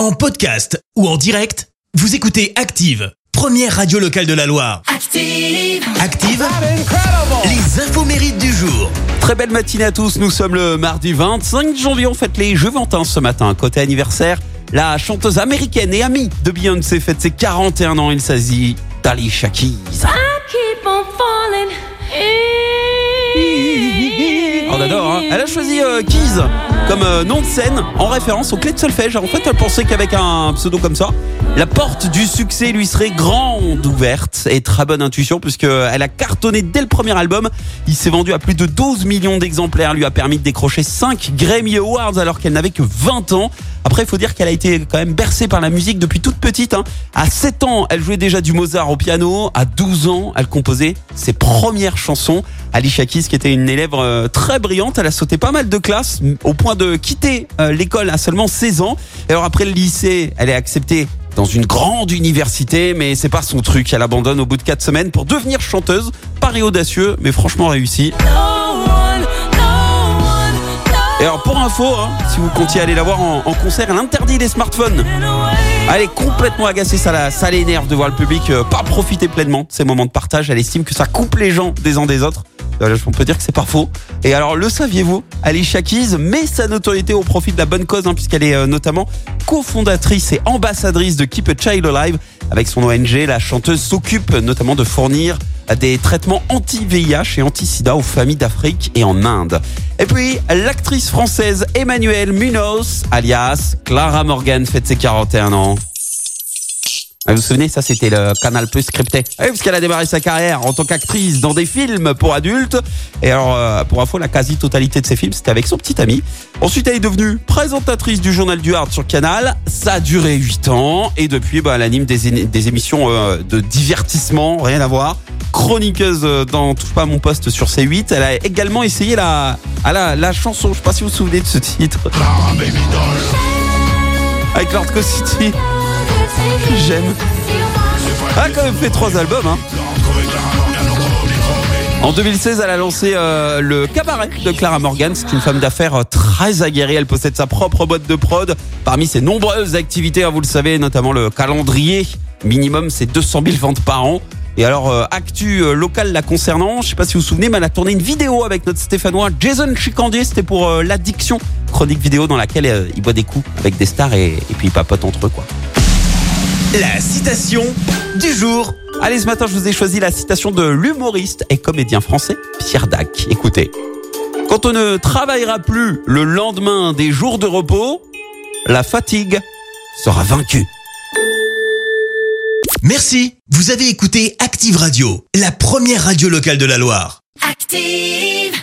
En podcast ou en direct, vous écoutez Active, première radio locale de la Loire. Active. Active, les infos mérites du jour. Très belle matinée à tous, nous sommes le mardi 25 janvier, on fête les Juventins ce matin. Côté anniversaire, la chanteuse américaine et amie de Beyoncé fête ses 41 ans, il s'agit d'Alicia Keys. Keep on falling. On adore, Elle a choisi euh, Keys comme euh, nom de scène en référence aux clés de solfège. En fait, elle pensait qu'avec un pseudo comme ça, la porte du succès lui serait grande ouverte et très bonne intuition puisqu'elle a cartonné dès le premier album. Il s'est vendu à plus de 12 millions d'exemplaires, lui a permis de décrocher 5 Grammy Awards alors qu'elle n'avait que 20 ans. Après, il faut dire qu'elle a été quand même bercée par la musique depuis toute petite. hein. À 7 ans, elle jouait déjà du Mozart au piano. À 12 ans, elle composait ses premières chansons. Alicia Keys, qui était une élève euh, très brillante, elle a sauté pas mal de classes au point de quitter euh, l'école à seulement 16 ans. Et alors après le lycée, elle est acceptée dans une grande université, mais c'est pas son truc. Elle abandonne au bout de 4 semaines pour devenir chanteuse. Pari audacieux, mais franchement réussi. Et alors pour info, hein, si vous comptiez aller la voir en, concert, elle interdit les smartphones. Elle est complètement agacée, ça l'énerve de voir le public euh, pas profiter pleinement de ces moments de partage. Elle estime que ça coupe les gens des uns des autres. Euh, On peut dire que c'est pas. Et alors, le saviez-vous Alicia Keys met sa notoriété au profit de la bonne cause, hein, puisqu'elle est euh, notamment cofondatrice et ambassadrice de Keep a Child Alive. Avec son ONG, la chanteuse s'occupe notamment de fournir des traitements anti-VIH et anti-sida aux familles d'Afrique et en Inde. Et puis, l'actrice française Emmanuelle Munoz, alias Clara Morgan, fête ses 41 ans. Ah, Vous vous souvenez, ça c'était le Canal Plus scripté. Ah Oui, parce qu'elle a démarré sa carrière en tant qu'actrice dans des films pour adultes. Et alors, euh, pour info, la quasi-totalité de ses films, c'était avec son petit ami. Ensuite, elle est devenue présentatrice du journal du Hard sur Canal. Ça a duré 8 ans. Et depuis, bah, elle anime des, émissions euh, de divertissement, rien à voir. Chroniqueuse euh, dans Touche pas à mon poste sur C8. Elle a également essayé la, ah, la, la chanson, je sais pas si vous vous souvenez de ce titre. Avec Lord City. J'aime. Elle a quand même fait trois albums. Hein. En 2016, elle a lancé euh, le cabaret de Clara Morgan. C'est une femme d'affaires euh, très aguerrie. Elle possède sa propre boîte de prod. Parmi ses nombreuses activités, hein, vous le savez, notamment le calendrier. Minimum, c'est 200 000 ventes par an. Et alors, euh, actu euh, local la concernant, je sais pas si vous vous souvenez, mais elle a tourné une vidéo avec notre Stéphanois Jason Chicandier. C'était pour l'addiction. Chronique vidéo dans laquelle il boit des coups avec des stars et, et puis il papote entre eux, quoi. La citation du jour. Allez, ce matin, je vous ai choisi la citation de l'humoriste et comédien français Pierre Dac. Écoutez. Quand on ne travaillera plus le lendemain des jours de repos, la fatigue sera vaincue. Merci. Vous avez écouté Active Radio, la première radio locale de la Loire. Active.